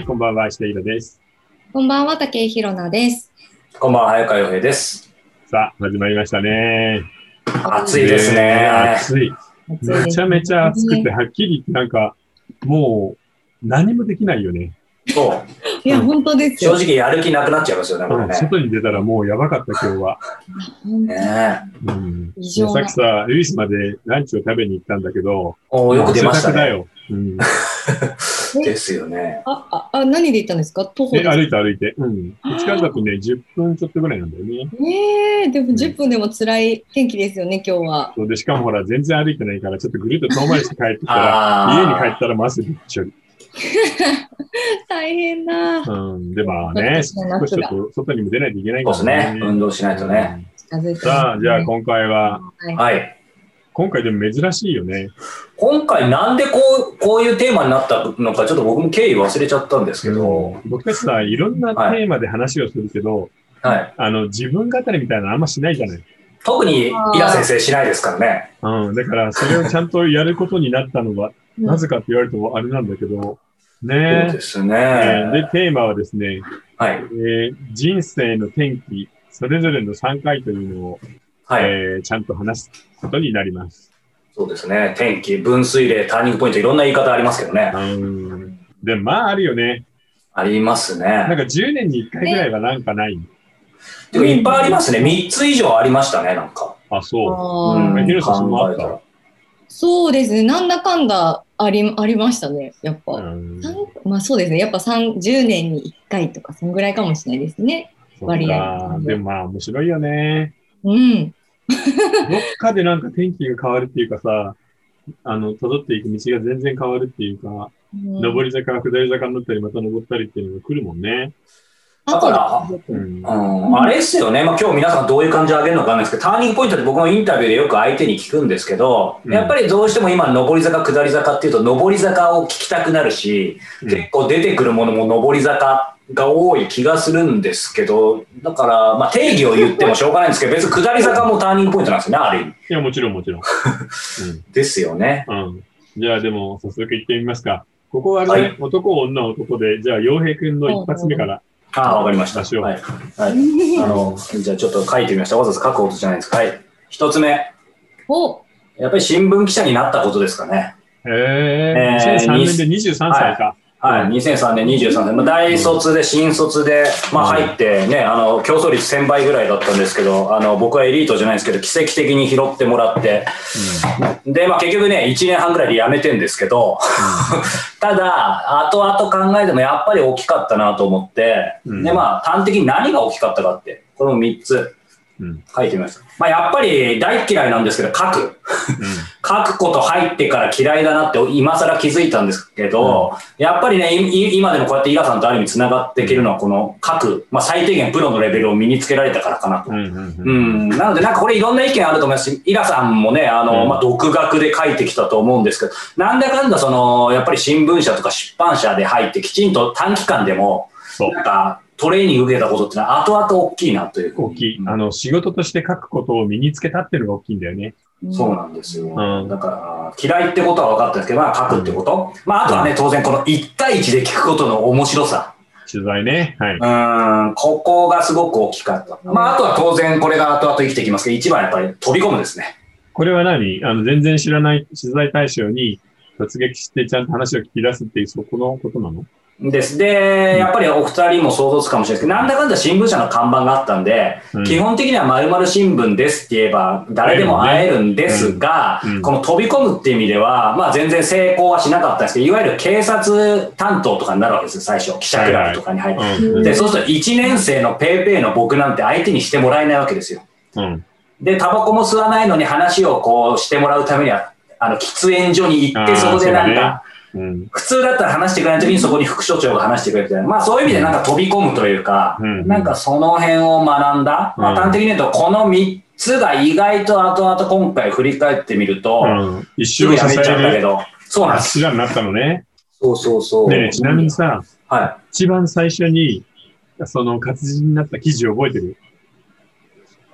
はい、こんばんは、石田ひろです。こんばんは、竹井ひろなです。こんばんは、早川洋平です。さあ、始まりましたね。暑いですね。暑い。めちゃめちゃ暑くて、はっきり言ってなんか、もう、何もできないよね。そう。いや、本当ですよ。正直やる気なくなっちゃいますよね、これね。外に出たらもうやばかった、今日は。ねうん、さっきさ、ルイスまでランチを食べに行ったんだけど、おーよく出ましたね。よ。うん、ですよね。あ、あ、あ、何で行ったんですか？徒歩で、歩いて歩いて。うん。近だとね、10分ちょっとぐらいなんだよね。ねえ、でも10分でも辛い天気ですよね、今日は。そうで、しかもほら、全然歩いてないから、ちょっとぐるっと遠回りして帰ってきたら、家に帰あったらもう汗びっちょり。大変だ。うん。で、まあね、そう少しちょっと外にも出ないといけないあ、そうからですね。運動しないとね。近づいてますねさあ、じゃあ今回は、はいはい。今回でも珍しいよね。今回なんでこう、こういうテーマになったのか、ちょっと僕も経緯忘れちゃったんですけど、僕たちさ、いろんなテーマで話をするけど、はい。あの、自分語りみたいなのあんましないじゃない。特に、イラ先生しないですからね。うん。だから、それをちゃんとやることになったのは、うんなぜかって言われるとあれなんだけど、そうねですえね。で、テーマはですね、はい。えー人生の転機、それぞれの3回というのを、はい。えーちゃんと話すことになります。そうですね。天気、分水嶺、ターニングポイント、いろんな言い方ありますけどね。うん。で、まああるよね。ありますね。なんか10年に1回ぐらいはなんかない。でもいっぱいありますね。3つ以上ありましたね、なんか。あ、そう。あうんーヒロさんそあった？そうですね、なんだかんだありありましたね、やっぱ。うん三まあそうですね、やっぱ30年に1回とか、そんぐらいかもしれないですね。割合か。でもまあ面白いよね。うん。どっかでなんか天気が変わるっていうかさ、あの、辿っていく道が全然変わるっていうか、上り坂、下り坂になったり、また登ったりっていうのが来るもんね。だからうん。うん、あれですよね、まあ、今日皆さんどういう感じで上げるのかわかんないですけど、ターニングポイントって僕もインタビューでよく相手に聞くんですけど、うんやっぱりどうしても今、上り坂、下り坂っていうと、上り坂を聞きたくなるし、うん結構出てくるものも上り坂が多い気がするんですけど、だから、まあ、定義を言ってもしょうがないんですけど、別に下り坂もターニングポイントなんですよね、ある意味。いや、もちろんもちろ ん。ですよね。うん。うん。じゃあでも、早速行ってみますか。ここはね、はい男、女、男で、じゃあ、洋平くんの一発目から。ああ、わかりました。はい。はい。あの、じゃあちょっと書いてみました。わざわざ書くことじゃないですか。はい。一つ目。おやっぱり新聞記者になったことですかね。へえ。えー2003年で23歳か。はい、2003年23年、まあ、大卒で新卒で、まあ、入ってね、あの競争率1000倍ぐらいだったんですけど、あの僕はエリートじゃないですけど、奇跡的に拾ってもらって、で、まあ、結局ね、1年半ぐらいで辞めてんですけど、ただ、後々考えてもやっぱり大きかったなと思って、うん。で、まあ、端的に何が大きかったかって、この3つうん。書いてみました。まあ、やっぱり大嫌いなんですけど、書く。書くこと入ってから嫌いだなって今更気づいたんですけど、やっぱりね、今でもこうやってイラさんとある意味つながっていけるのはこの書く、まあ最低限プロのレベルを身につけられたからかなと。うん。うん。う。うんん、なのでなんかこれいろんな意見あると思いますし、イラさんもね、あの、うんまあ独学で書いてきたと思うんですけど、なんだかんだその、やっぱり新聞社とか出版社で入ってきちんと短期間でも、そうなんかトレーニング受けたことってのは後々大きいなという大きい。あの、仕事として書くことを身につけたっていうのが大きいんだよね。そうなんですよ。んだから、嫌いってことは分かったんですけど、まあ、書くってこと。まあ、あとはね、当然、この1対1で聞くことの面白さ。取材ね。はい。うーん、ここがすごく大きかった。まあ、あとは当然、これが後々生きてきますけど、一番やっぱり飛び込むですね。これは何？あの、全然知らない取材対象に突撃してちゃんと話を聞き出すっていう、そこのことなの？です。で、やっぱりお二人も想像つくかもしれないですけど、なんだかんだ新聞社の看板があったんで、うん基本的には〇〇新聞ですって言えば、誰でも会えるんですが、うんうんこの飛び込むっていう意味では、まあ全然成功はしなかったんですけど、いわゆる警察担当とかになるわけですよ、最初。記者クラブとかに入って。うん。で、そうすると1年生のペーペーの僕なんて相手にしてもらえないわけですよ。うん。で、タバコも吸わないのに話をこうしてもらうためには、あの、喫煙所に行って、そこでなんか、うん。普通だったら話してくれない時にそこに副所長が話してくれるみたいな、まあそういう意味でなんか飛び込むというか、うんなんかその辺を学んだ、まあうん端的に言うと、この3つが意外と後々今回振り返ってみると、うん。一すぐ生支やめちゃったけど、そうなんです。柱になったのね。そうそうそう。でね、ちなみにさ、は一番最初に、その活字になった記事を覚えてる？い。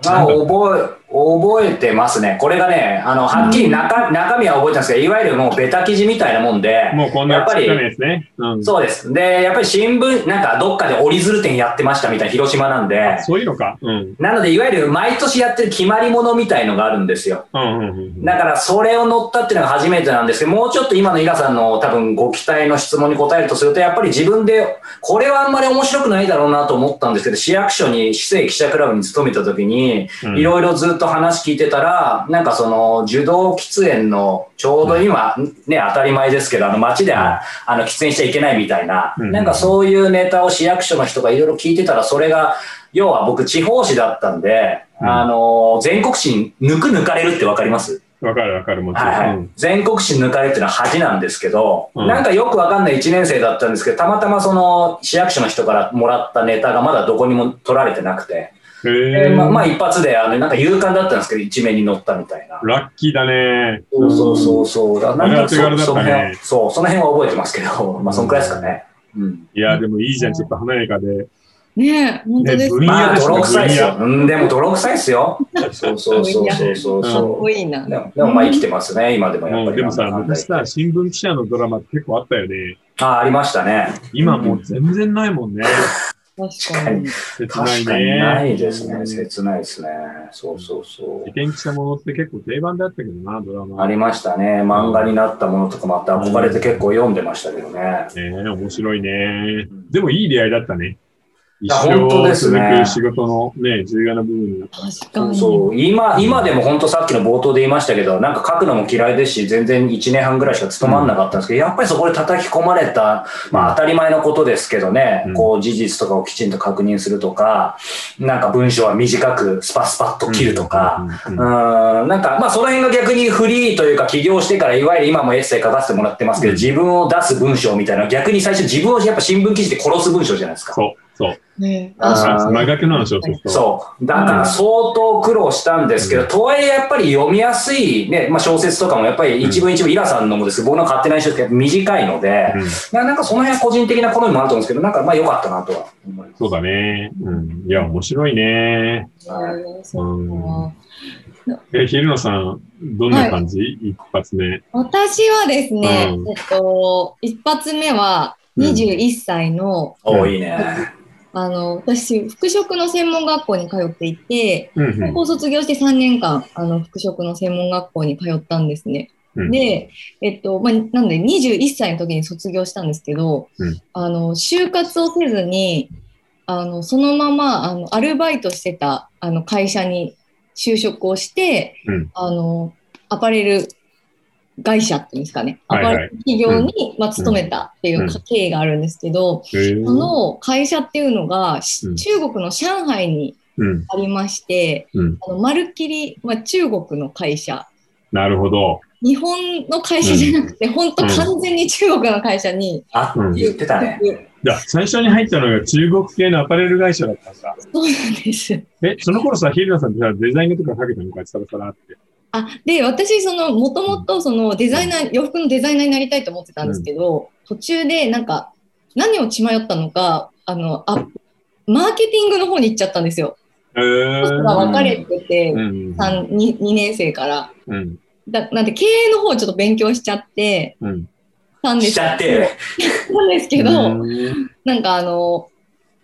あ覚え、覚えてますね。これがね、あの、はっきり中,、中身は覚えてますけど、いわゆるもうベタ記事みたいなもんで、もうこんなやっぱりね。うん。そうです。で、やっぱり新聞、なんかどっかで折り鶴展やってましたみたいな広島なんで、そういうのか。うん。なので、いわゆる毎年やってる決まり物みたいのがあるんですよ。だから、それを乗ったっていうのが初めてなんですけど、もうちょっと今のイラさんの多分ご期待の質問に答えるとすると、やっぱり自分で、これはあんまり面白くないだろうなと思ったんですけど、市役所に、市政記者クラブに勤めた時に、うんいろいろずっと話聞いてたら、なんかその、受動喫煙の、ちょうど今、ね、当たり前ですけど、あの、街で、ああの、喫煙しちゃいけないみたいな、うん。なんかそういうネタを市役所の人がいろいろ聞いてたら、それが、要は僕、地方紙だったんで、うん。あの、全国紙に抜く抜かれるってわかります？わかるわかる、もちろん。はいはい。うん。全国紙抜かれっていうのは恥なんですけど、うん。なんかよくわかんない1年生だったんですけど、たまたまその市役所の人からもらったネタがまだどこにも取られてなくて、え。ままあ一発であのなんか勇敢だったんですけど、一面に載ったみたいな。ラッキーだね。そうそうそうそう。だなんかそその辺、そう、その辺は覚えてますけど、まあそんくらいですかね。うん。いや、でもいいじゃん、ちょっと華やかで。ねえ、本当です。まあ泥臭いですよ。分うん、でも泥臭いですよ。そうそうそうそうそうかっそこいいなう。。でもでもまあ生きてますね、今でもやっぱり。うんでもさ、昔さ、新聞記者のドラマ結構あったよね。あ、ありましたね。今もう全然ないもんね。確かに。切ない確かにないね。ですね。切ないですね。そうそうそう事。件記者ものって結構定番だったけどな、ドラマ。ありましたね。漫画になったものとかもあって憧れて結構読んでましたけどね。ねえ面白いね。でもいい出会いだったね。一や本当生ですね続く仕事のね、重要な部分になった。確かに。そう今今でも本当さっきの冒頭で言いましたけどなんか書くのも嫌いですし全然1年半ぐらいしか務まんなかったんですけど、やっぱりそこで叩き込まれた、まあ、当たり前のことですけどね、うんこう事実とかをきちんと確認するとかなんか文章は短くスパスパッと切るとか。うんうーんなんか、まあ、その辺が逆にフリーというか、起業してから、いわゆる今もエッセイ書かせてもらってますけど、うん自分を出す文章みたいな、逆に最初自分をやっぱ新聞記事で殺す文章じゃないですか。そう、そう。ねあー真逆なの、小説と。そう。だから相当苦労したんですけど、うんとはいえやっぱり読みやすい、ね、まあ小説とかもやっぱり一文一文、イラさんのもですけど、僕の勝手な印象ですけど、短いので、うんななんかその辺は個人的な好みもあると思うんですけど、なんかまあ良かったなとは思います。そうだね。うん。いや、面白いね。はいえーそうかえ、昼野さん、どんな感じ、一発目。私はですね、うんえっと、一発目は21歳の、おーいいね。あの、私、服飾の専門学校に通っていて、うん高校卒業して3年間、あの、服飾の専門学校に通ったんですね。うん。で、えっと、まあ、なんで21歳の時に卒業したんですけど、うんあの、就活をせずに、あの、そのまま、あの、アルバイトしてた、あの、会社に就職をして、うんあの、アパレル会社っていうんですかね、アパレル企業に、まあ、勤めたっていううん経緯があるんですけど、その会社っていうのが、しうん中国の上海にうん。ありまして、うん。あのまるっきり、まあ、中国の会社なるほど。日本の会社じゃなくて、本当完全に中国の会社に、あ、うん言ってたね。じゃあ最初に入ったのが中国系のアパレル会社だったんだ。そうなんです。え、その頃さ、昼野さんってさデザインとかかけたのか、サラサラって。あで私そのもともとそのデザイナー洋服のデザイナーになりたいと思ってたんですけど、途中でなんか何を血迷ったのかあのあマーケティングの方に行っちゃったんですよ。へーが分かれてて、うん。三 2, 2年生から。うん。だなんで経営の方をちょっと勉強しちゃってうん。たんですしちゃって。なんですけど、うんなんかあの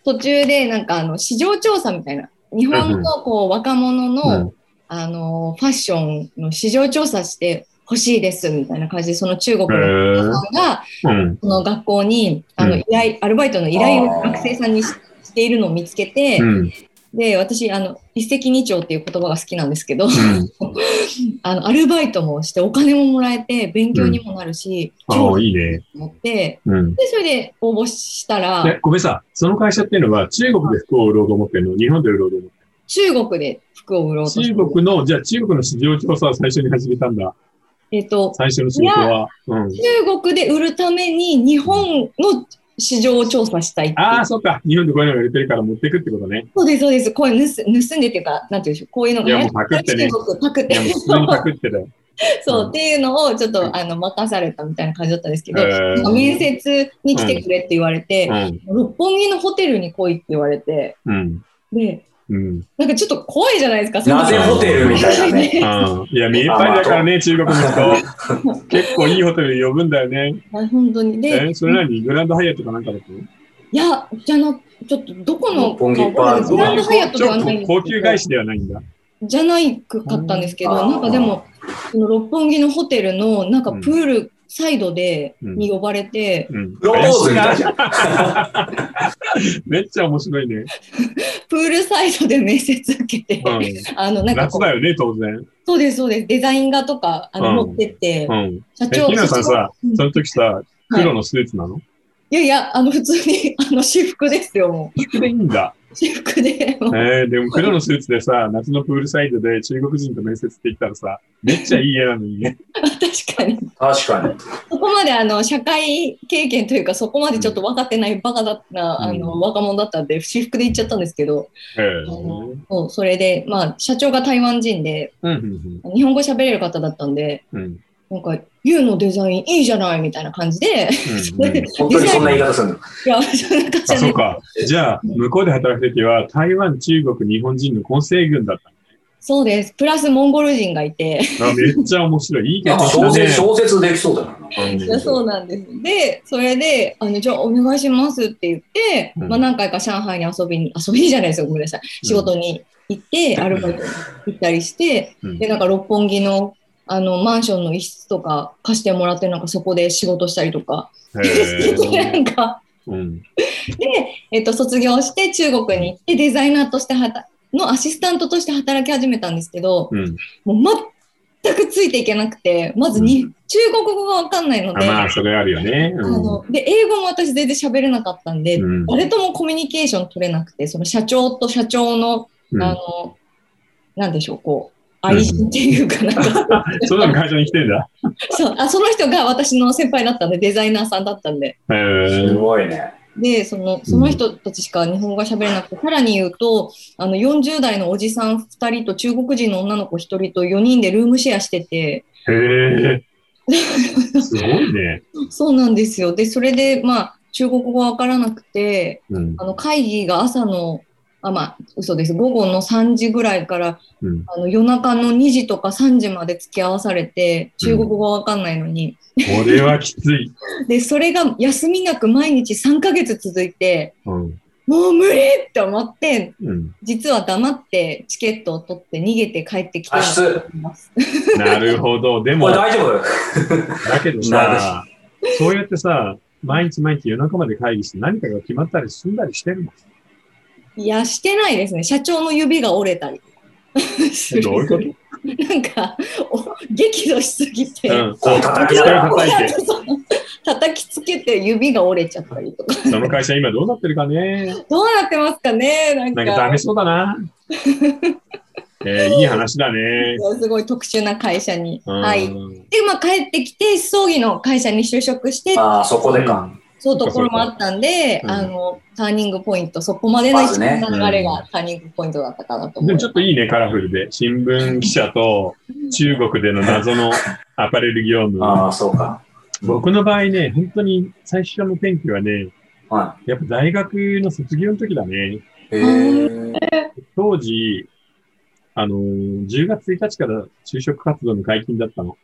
途中でなんかあの市場調査みたいな日本のこう若者の、うんあのファッションの市場調査して欲しいですみたいな感じでその中国の方がうん。その学校にあのうん依頼アルバイトの依頼を学生さんにししているのを見つけて、うん。で私あの一石二鳥っていう言葉が好きなんですけど、うん。あのアルバイトもしてお金ももらえて勉強にもなるし、ああ、超いいね。と思ってうん。でそれで応募したらえ、ごめんさ、その会社っていうのは中国で服を売ろうと思ってるの？日本で売ろうと思って中国で服を売ろうと中国の、じゃあ中国の市場調査を最初に始めたんだ。えっと最初の仕事は。うん。中国で売るために日本の市場を調査したいいうああ、そっか。日本でこういうのが売れてるから持っていくってことね。そうです、そうです。こういう盗盗んでっていうか、なんていうんでしょう、こういうのがいやもうパクってね中国パクっていや、もう普通にパクってたよ。そう、うんっていうのをちょっとあの任されたみたいな感じだったんですけど、へー面接に来てくれって言われて、うん。六本木のホテルに来いって言われて、うん。で、うん。なんかちょっと怖いじゃないですか。なぜホテルみたいなね。うんいや、見えっぱいだからね、中国の人。結構いいホテル呼ぶんだよね。あ本当に。で、え、それなにグランドハイアットかなんかだといや、じゃな、ちょっとどこのグランドハイアットではないんですけど高級外資ではないんだ。じゃないくかったんですけど、なんかでも、その六本木のホテルのなんかプールサイドで、うんに呼ばれて、うん。プロポーズみたいじゃん。めっちゃ面白いね。プールサイドで面接受けて、うん。あの、なんか夏だよね、当然。そうです、そうです、デザイン画とか、あの、うん持ってって、うん。え、社長、ひなさんさうん、その時さ、黒のスーツなの？いやいや、あの、普通に、あの、私服ですよ、も服でいいんだ。う。私服で、えー、でも黒のスーツでさ、夏のプールサイドで中国人と面接って言ったらさ、めっちゃいい絵なのにね。確かに。確かに。そこまであの社会経験というか、そこまでちょっと分かってないバカだった、あのうん若者だったんで、私服で行っちゃったんですけど、えあーのそうそれで、まあ、社長が台湾人で、うんうん日本語喋れる方だったんで、うんうんなんか、ユウのデザインいいじゃないみたいな感じで、うんうん本当にそんな言い方するの。いや、そんな感じあ、じゃないそうか。じゃあ、向こうで働くときは、台湾、中国、日本人の混成軍だっそうです。プラスモンゴル人がいて、めっちゃ面白い。いいか小説、。小説できそうだな。そうなんです。で、それで、あの、じゃあお願いしますって言って、うんまあ何回か上海に遊びに、遊びにじゃないですよ、ごめんなさい。仕事に行って、アルバイトに行ったりして、うんで、なんか六本木の、あの、マンションの一室とか貸してもらって、なんかそこで仕事したりとか、へ なーんか、うんで、えっと、卒業して中国に行って、デザイナーとしてはた、のアシスタントとして働き始めたんですけど、うん。もう全くついていけなくて、まずに、中国語がわかんないのあで、まあ、それあるよね。あうん。ので英語も私全然喋れなかったんで、うん。誰ともコミュニケーション取れなくて、その社長と社長の、うん。あの、なんでしょう、こう、愛人っていうかなんか、その会社に来てんだ。そうあその人が私の先輩だったんで、デザイナーさんだったんで、へすーごいね。で、そのその人たちしか日本語が喋れなくて、さらに言うと、あの40代のおじさん2人と中国人の女の子1人と4人でルームシェアしてて、へえ。すごいね。そうなんですよ。で、それで、まあ、中国語わからなくて、うん。あの会議が朝の、あ、まあ、嘘です。午後の3時ぐらいから、うん。あの夜中の2時とか3時まで付き合わされて、中国語わかんないのに。これはきつい。で、それが休みなく毎日3ヶ月続いて、うん。もう無理って思って、うん。実は黙ってチケットを取って逃げて帰ってきて脱出ます。なるほど。でも、大丈夫？だけどさ、そうやってさ、毎日毎日夜中まで会議して何かが決まったり済んだりしてるのいや、してないですね。社長の指が折れたり。どういうこと？なんか、お激怒しすぎて、うん。こう叩き叩いて。叩きつけて指が折れちゃったりとか。その会社今どうなってるかね。どうなってますかねなんかなんかダメそうだな。えー、いい話だね。すごい特殊な会社に。うんはい。で、まあ、帰ってきて、葬儀の会社に就職して、ああ、そこでか。そうところもあったんで、うんあの、ターニングポイント、そこまでの一流れがターニングポイントだったかなと思でもいます。ちょっといいね、カラフルで。新聞記者と中国での謎の アパレル業務。ああ、そうか。僕の場合ね、本当に最初の転機はね、はやっぱ大学の卒業の時だね。当時、あのー、10月1日から就職活動の解禁だったの。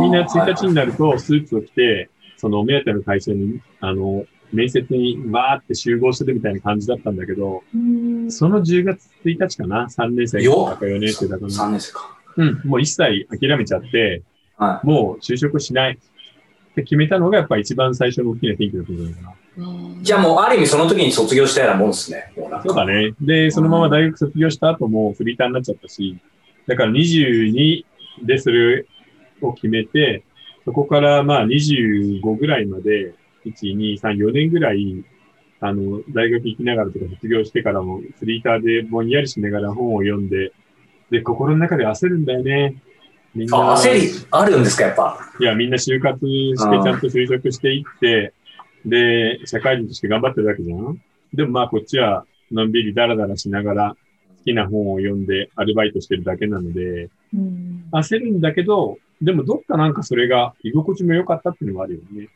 みんな1日になるとスーツを着て、そのお目当ての会社に、あの、面接にわーって集合するみたいな感じだったんだけど、うんその10月1日かな ?3 年生だか4年生だかな。3年生か。うん、もう一切諦めちゃって、はもう就職しないって決めたのがやっぱ一番最初の大きな転機だったんじゃないかな。い。じゃあもう、ある意味その時に卒業したようなもんですね。そうだね。で、そのまま大学卒業した後もフリーターになっちゃったし、だから22でそれを決めて、そこからまあ25ぐらいまで、1、2、3、4年ぐらい、あの、大学行きながらとか卒業してからもフリーターでぼんやりしながら本を読んで、で、心の中で焦るんだよね。みんな。あ、焦りあるんですか、やっぱ？いや、みんな就活して、ちゃんと就職していって、で、社会人として頑張ってるわけじゃんでもまあ、こっちは、のんびりダラダラしながら、好きな本を読んでアルバイトしてるだけなので、うん焦るんだけど、でもどっかなんかそれが居心地も良かったっていうのもあるよね。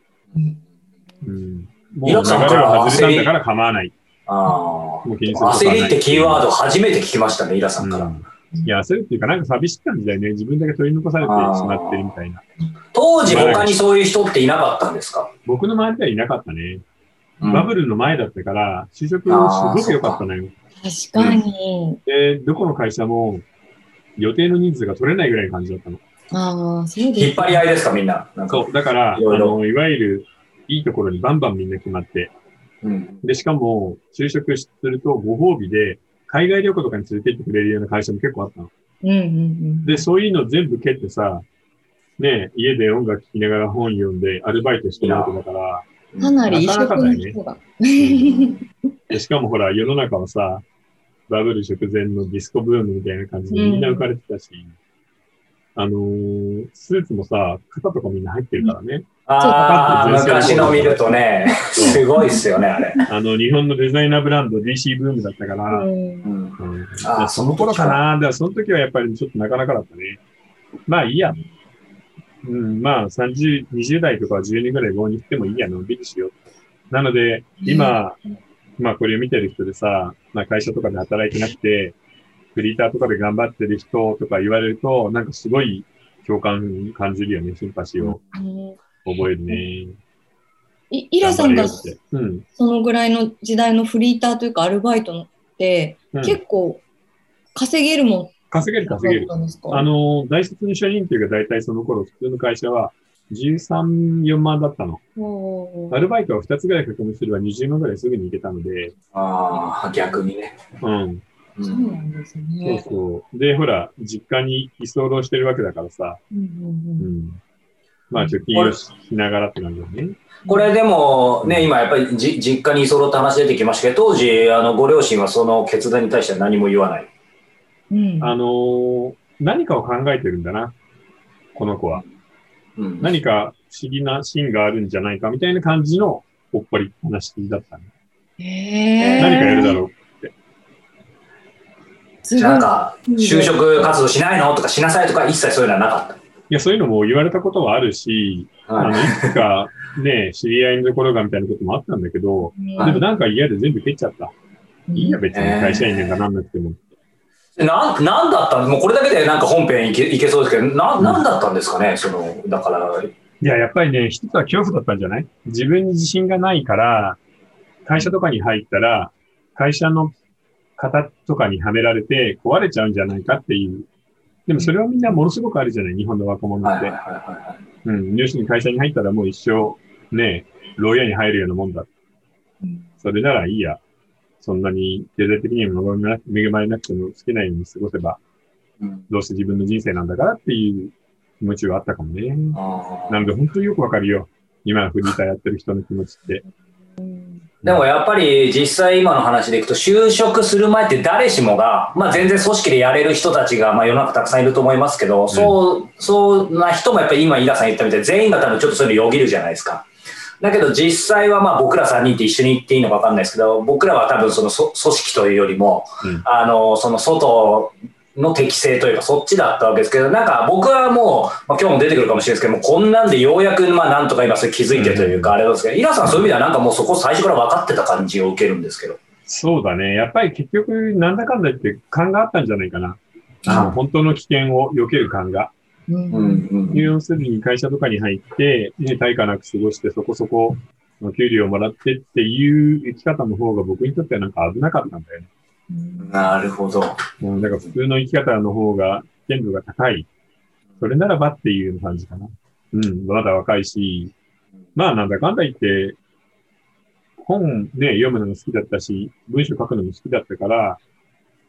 うん。もう流れ皆さんからは外れたんだから構わない。あもう気にすることはない焦りってキーワード初めて聞きましたね、イラさんから。うんいや、焦るっていうか、なんか寂しかったんだよね。自分だけ取り残されてしまってるみたいな。当時他にそういう人っていなかったんですか、僕の周りではいなかったね。うんバブルの前だったから、就職すごく良かったのよ。確かに。で、どこの会社も予定の人数が取れないぐらいの感じだったの。ああ、そうです。引っ張り合いですか、みんな？なんかそう、だから、あいろいろの、いわゆるいいところにバンバンみんな決まって、うん。で、しかも、就職するとご褒美で、海外旅行とかに連れて行ってくれるような会社も結構あったの。うんうんうん。で、そういうの全部蹴ってさ、ね、家で音楽聴きながら本読んでアルバイトしてるわけだから、かなり異色なかなかだよねの人が。でしかもほら、世の中はさ、バブル直前のディスコブームみたいな感じでみんな浮かれてたし、あのースーツもさ、肩とかみんな入ってるからね。ああ、昔の見るとね、すごいっすよね、あれ。あの、日本のデザイナーブランド DC ブームだったから、うんあその頃かな。だからその時はやっぱりちょっとなかなかだったね。まあいいや。うん、まあ30、20代とかは12ぐらい棒に行ってもいいや、のんびりしよう。なので、今、まあこれを見てる人でさ、まあ会社とかで働いてなくて、フリーターとかで頑張ってる人とか言われると、なんかすごい共感感じるよね、シンパシーをうん覚えるね。いイラさんがうん。そのぐらいの時代のフリーターというかアルバイトって、うん結構稼げるもん稼げる稼げる。あの、大卒の初任給が大体その頃、普通の会社は13、4万だったの。アルバイトは2つぐらい確認すれば20万ぐらいすぐに行けたので、ああ、逆にね。うん。うそうなんですそうね。そう。で、ほら、実家に居候してるわけだからさ、うんうんううんん。まあ、貯金をしながらって感じだね。これでもね、今やっぱりじ実家に居候って話出てきましたけど、当時、あの、ご両親はその決断に対しては何も言わない。うんあのー何かを考えてるんだな。この子は。うん。何か不思議なシーンがあるんじゃないかみたいな感じのおっぱり話だったね。へー何かやるだろう。なんか、就職活動しないのとかしなさいとか一切そういうのはなかっいや、そういうのも言われたことはあるし、た。あの、いはいつかね、知り合いのところがみたいなこともあったんだけど、うんでもなんか嫌で全部蹴っちゃった。いいや、別にえー会社員なんかなんなくても。なん、なんだったんもうこれだけでなんか本編いけいけそうですけど、な、なんだったんですかね？その、だから、いや、やっぱりね、一つは恐怖だったんじゃない？自分に自信がないから、会社とかに入ったら、会社の型とかにはめられて壊れちゃうんじゃないかっていう。でもそれはみんなものすごくあるじゃない日本の若者って。はいはいはいはうん。要するに会社に入ったらもう一生、ね、牢屋に入るようなもんだ。うんそれならいいや。そんなに経済的にも恵まれなくても好きなように過ごせば、どうせ自分の人生なんだからっていう気持ちはあったかもね。なので本当によくわかるよ。今フリーターやってる人の気持ちって。でもやっぱり実際今の話でいくと就職する前って誰しもが、まあ全然組織でやれる人たちが、まあ世の中たくさんいると思いますけど、そう、そんな人もやっぱり今イラさん言ったみたいに全員が多分ちょっとそういうのよぎるじゃないですか。だけど実際はまあ僕ら3人って一緒に行っていいのか分かんないですけど、僕らは多分そのそ組織というよりも、うん。あの、その外の適性というかそっちだったわけですけど、なんか僕はもう、まあ、今日も出てくるかもしれないですけど、こんなんでようやくまあなんとか今それ気づいてというかあれなんですけど、イラさんはそういう意味ではなんかもうそこ最初から分かってた感じを受けるんですけど。そうだね。やっぱり結局、なんだかんだ言って勘があったんじゃないかな。あの本当の危険を避ける勘が。うん要するに会社とかに入って、ね、対価なく過ごしてそこそこの給料をもらってっていう生き方の方が僕にとってはなんか危なかったんだよね。うんなるほど。うん、だから普通の生き方の方が危険度が高い。それならばっていう感じかな。うん、まだ若いし、まあなんだかんだ言って、本ね、読むのも好きだったし、文章書くのも好きだったから、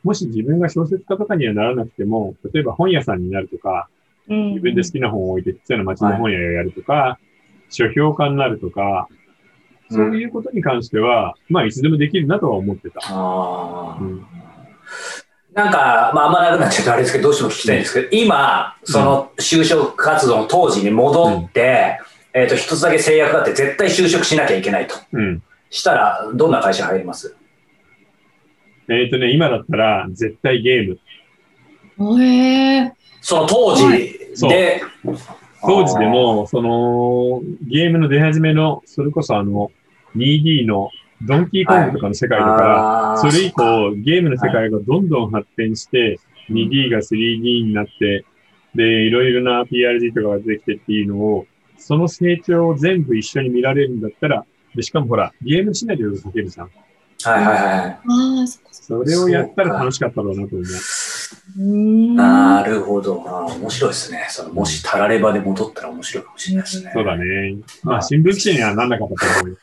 もし自分が小説家とかにはならなくても、例えば本屋さんになるとか、自分で好きな本を置いて、ちっちゃな町の本屋をやるとか、書評家になるとか、そういうことに関しては、まあいつでもできるなとは思ってた。あーうんなんか、まあ、あんまなくなっちゃうとあれですけど、どうしても聞きたいんですけど、今、その就職活動の当時に戻って、えっ、と、一つだけ制約があって、絶対就職しなきゃいけないと。うん。したら、どんな会社入ります？えっ、とね、今だったら絶対ゲーム。へえ。その当時で、当時でも、その、ゲームの出始めの、それこそあの、2D のドンキーコングとかの世界だから、あーそれ以降、ゲームの世界がどんどん発展して、2D が 3D になって、で、いろいろな PRG とかが出てきてっていうのを、その成長を全部一緒に見られるんだったら、でしかもほら、ゲームシナリオをかけるじゃん。はいはいはい。ああ、それをやったら楽しかったろうなと思う。うーん。なるほど。面白いですね。そのもしタラレバで戻ったら面白いかもしれないですね。そうだね。まあ、新聞記者にはなんなかったと思うよ。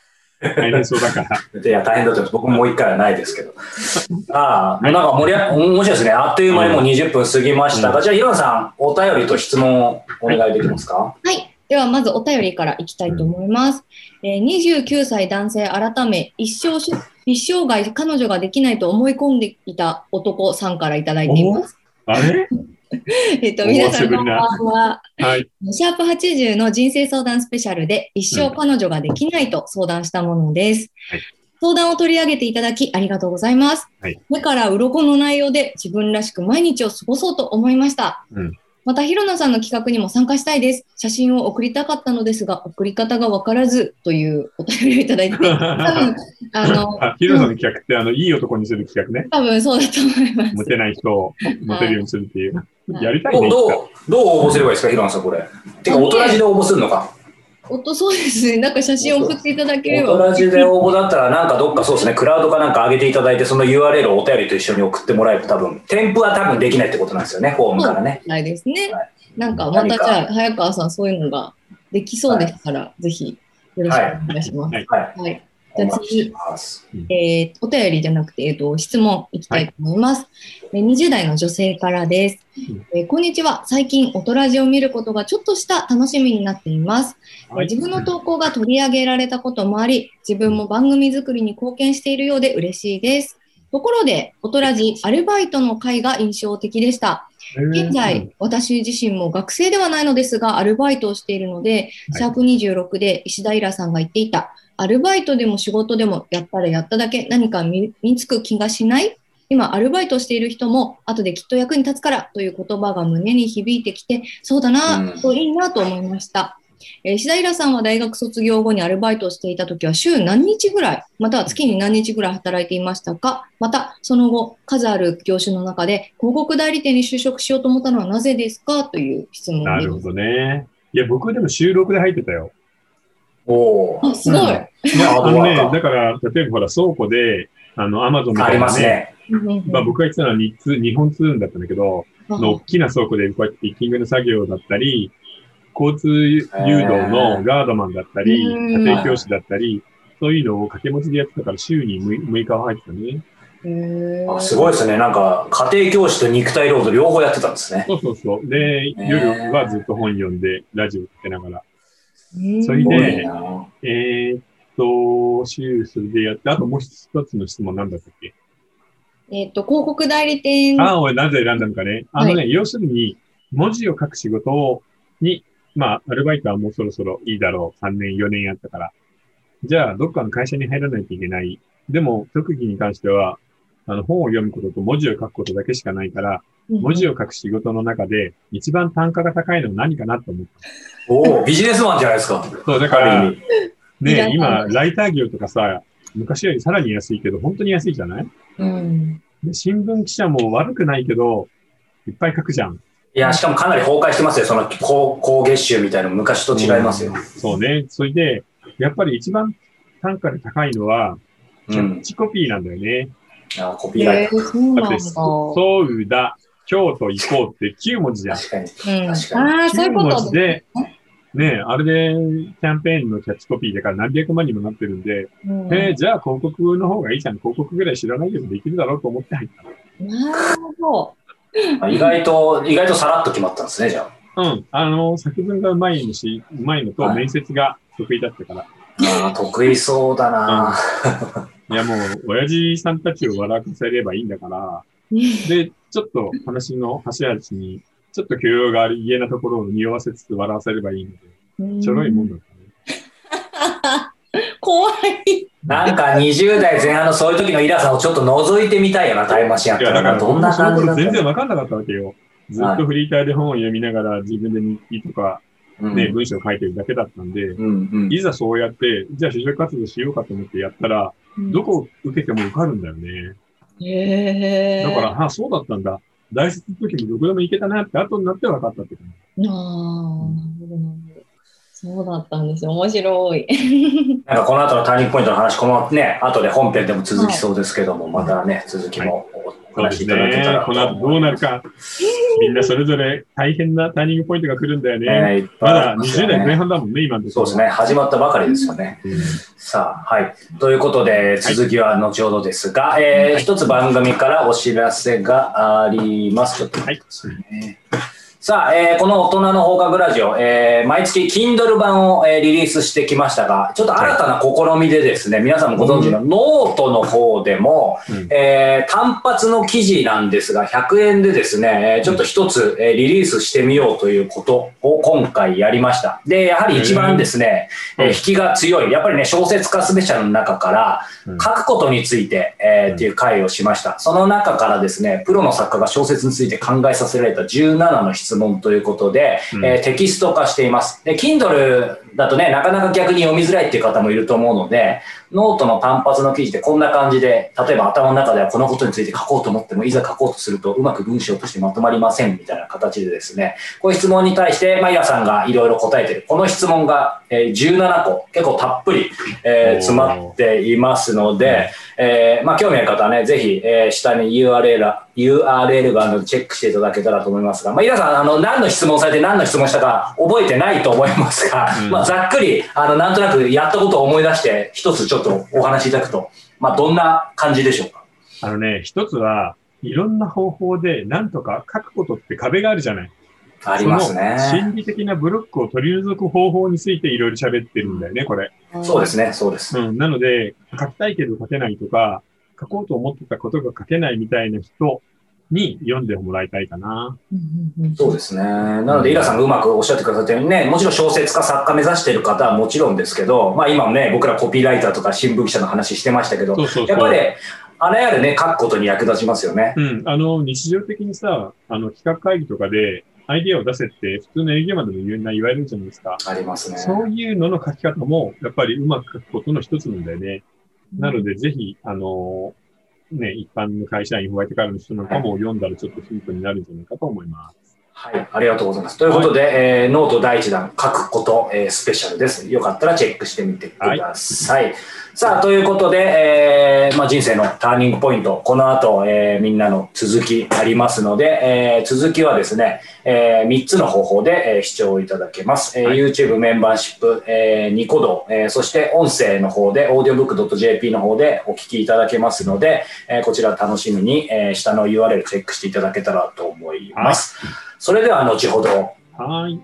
大変そうだから。いや、大変だと思います。僕ももう一回はないですけど。ああ、もうなんか盛り上が、面白いですね。あっという間にもう20分過ぎましたが、じゃあ、ヒロさん、お便りと質問をお願いできますか？はい。では、まずお便りからいきたいと思います。えー29歳男性改め、一生し、一生涯彼女ができないと思い込んでいた男さんからいただいています。あれ？えっと、お皆さんこんばんは。はい。シャープ80の人生相談スペシャルで一生彼女ができないと相談したものです。はい相談を取り上げていただきありがとうございます。はい目から鱗の内容で自分らしく毎日を過ごそうと思いました。うんまた、ひろなさんの企画にも参加したいです。写真を送りたかったのですが、送り方がわからずというお便りをいただいてて、多分、あの、あ、ヒロさんの企画って、あの、いい男にする企画ね。多分そうだと思います。モテない人をモテるようにするっていう。やりたいどう、どう応募すればいいですか、ヒロさん、これ。てか、大人じで応募するのか？おっと、そうですね。なんか写真を送っていただければ。大人じで応募だったら、なんかどっかそうですね、クラウドかなんか上げていただいて、その URL をお便りと一緒に送ってもらえると多分、添付は多分できないってことなんですよね、フォームからね。ないですねは。なんかまたじゃあ、早川さん、そういうのができそうでしたら、ぜひよろしくお願いします。はいはい。はい。お待ちしてます。えーお便りじゃなくて、えー、と質問いきたいと思います、えー20代の女性からです、うんえーこんにちは。最近、オトラジを見ることがちょっとした楽しみになっています。えーはい自分の投稿が取り上げられたこともあり、自分も番組作りに貢献しているようで嬉しいです。ところで、オトラジアルバイトの会が印象的でした。現在、私自身も学生ではないのですが、アルバイトをしているので、はいシャープ26で石田イラさんが言っていた、アルバイトでも仕事でもやったらやっただけ何か身につく気がしない？今、アルバイトしている人も、後できっと役に立つからという言葉が胸に響いてきて、そうだな、うんといいなと思いました。えー石田イラさんは大学卒業後にアルバイトをしていたときは週何日ぐらい、または月に何日ぐらい働いていましたか？また、その後、数ある業種の中で広告代理店に就職しようと思ったのはなぜですか？という質問なるほです。どね。いや、僕でも収録で入ってたよ。おーあ、すごい。いや、あのねだから、例えばほら、倉庫で、あの、アマゾンみありたいなね、ますね。まあ僕が言ってたのは日通日本通運だったんだけど、の大きな倉庫でこうやってピッキングの作業だったり、交通誘導のガードマンだったり、うん家庭教師だったり、そういうのを掛け持ちでやってたから週に 6, 6日は入ってたね。あすごいですね。なんか、家庭教師と肉体労働両方やってたんですね。そうそうそう。で、ー夜はずっと本読んで、ラジオ聞きながら。うんそれでなえーっと、週それでやって、あともう一つの質問なんだったっけ？えっ、と、広告代理店。ああ、俺なぜ選んだのかね？あのね、要するに、文字を書く仕事に、まあ、アルバイトはもうそろそろいいだろう。3年、4年やったから。じゃあ、どっかの会社に入らないといけない。でも、特技に関しては、あの、本を読むことと文字を書くことだけしかないから、文字を。を書く仕事の中で、一番単価が高いのは何かなと思った。おおビジネスマンじゃないですか。そう、だから、ね、今、ライター業とかさ、昔よりさらに安いけど、本当に安いじゃない？うん。で新聞記者も悪くないけど、いっぱい書くじゃん。いや、しかもかなり崩壊してますよ。その高高月収みたいなの昔と違いますよ。そうね。それで、やっぱり一番単価で高いのは、キうん。ャッチコピーなんだよね。あコピーライえー、そうだ、京都行こうって9文字じゃん。ト。確かに。うん、確かにああ、そうい9うこと文字で、ねあれでキャンペーンのキャッチコピーだから何百万にもなってるんで、うんえーじゃあ広告の方がいいじゃん。広告ぐらい知らないけどできるだろうと思って入った。なるほあ意外と、意外とさらっと決まったんですね、じゃうん。あの、作文がうまいのし、うまいのとはい面接が得意だったから。あ。あー得意そうだな。いやもう、親父さんたちを笑わせればいいんだから、ど。で、ちょっと話の端々に、ちょっと許容がある家なところを匂わせつつ笑わせればいいので、ちょろいもんだったね。怖い。なんか20代前半のそういう時のイラさんをちょっと覗いてみたいよな、タイムマシンやっいや、たらな。だから、どんな感じだった全然わかんなかったわけよ。ずっとフリーターで本を読みながら自分で日記とかね、うん文章を書いてるだけだったんで、うんうんいざそうやって、じゃあ就職活動しようかと思ってやったら、どこ受けても受かるんだよね。へえ。だから、あ、そうだったんだ。大卒の時もどこでも行けたなって後になって分かったって感じ。ああ、なるほど、なるほど。そうだったんですよ。面白い。なんかこの後のターニングポイントの話、このね、後で本編でも続きそうですけども、またね、続きもお話しいただけたらとこの後どうなるか。みんなそれぞれ大変なターニングポイントが来るんだよね。ねまだありますよ20代前ね。半だもんね、今の。そうですね、始まったばかりですよね。うん。さあ、はい。ということで、続きは後ほどですが、えー一つ番組からお知らせがあります。ちょっと待ってくださいね。さあ、えーこの大人の放課後ラジオ、えー毎月 Kindle 版を、えーリリースしてきましたが、ちょっと新たな試みでですね、皆さんもご存知のノートの方でも、うん。えー単発の記事なんですが、100円でですね、えーちょっと一つ、えーリリースしてみようということを今回やりました。で、やはり一番ですね、うん。えー引きが強い、やっぱりね、小説家スペシャルの中から、うん。書くことについて、えーうん。っていう回をしました。その中からですね、プロの作家が小説について考えさせられた17の質問ということで、うんえーテキスト化しています。で、Kindle だとね、なかなか逆に読みづらいっていう方もいると思うので、ノートの単発の記事でこんな感じで、例えば頭の中ではこのことについて書こうと思っても、いざ書こうとするとうまく文章としてまとまりませんみたいな形でですね、こういう質問に対して、まあ、イラさんがいろいろ答えてる。この質問が、えー17個、結構たっぷり、えー詰まっていますので、えーまあ、興味ある方はね、ぜひ、えー下に URL が URL があるのでチェックしていただけたらと思いますが、まあ、イラさん、あの、何の質問されて何の質問したか覚えてないと思いますが、うんまあ、ざっくり、あの、なんとなくやったことを思い出して、一つちょっとお話しいただくと、まあ、どんな感じでしょうか？あのね、一つは、いろんな方法でなんとか書くことって壁があるじゃない。ありますね。心理的なブロックを取り除く方法についていろいろ喋ってるんだよね、これ。そうですね、そうです。うん。なので、書きたいけど書けないとか、書こうと思ってたことが書けないみたいな人に読んでもらいたいかな。そうですね。なので、イラさんがうまくおっしゃってくださったようにね、もちろん小説家、作家目指している方はもちろんですけど、まあ今もね、僕らコピーライターとか新聞記者の話してましたけど、そうそうそう。やっぱり、あれやるね、書くことに役立ちますよね。うん。あの、日常的にさ、あの、企画会議とかで、アイディアを出せって、普通の営業マンでも言うな言われるじゃないですか。ありますね。そういうのの書き方も、やっぱりうまく書くことの一つなんだよね。なので、ぜひ、あの、ね、一般の会社員、ホワイトカラーの人なんかも読んだらちょっとヒントになるんじゃないかと思います。はい、ありがとうございます。ということで、えーノート第一弾、書くこと、えースペシャルです。よかったらチェックしてみてください。さあ、ということで、えーまあ、人生のターニングポイント、この後、えーみんなの続きありますので、えー続きはですね、え3つの方法で、えー視聴いただけます。えーはい YouTube メンバーシップ、えーニコ動、えーそして音声の方で、audiobook.jp の方でお聞きいただけますので、えーこちら楽しみに、えー下の URL チェックしていただけたらと思います。それでは後ほど。はい。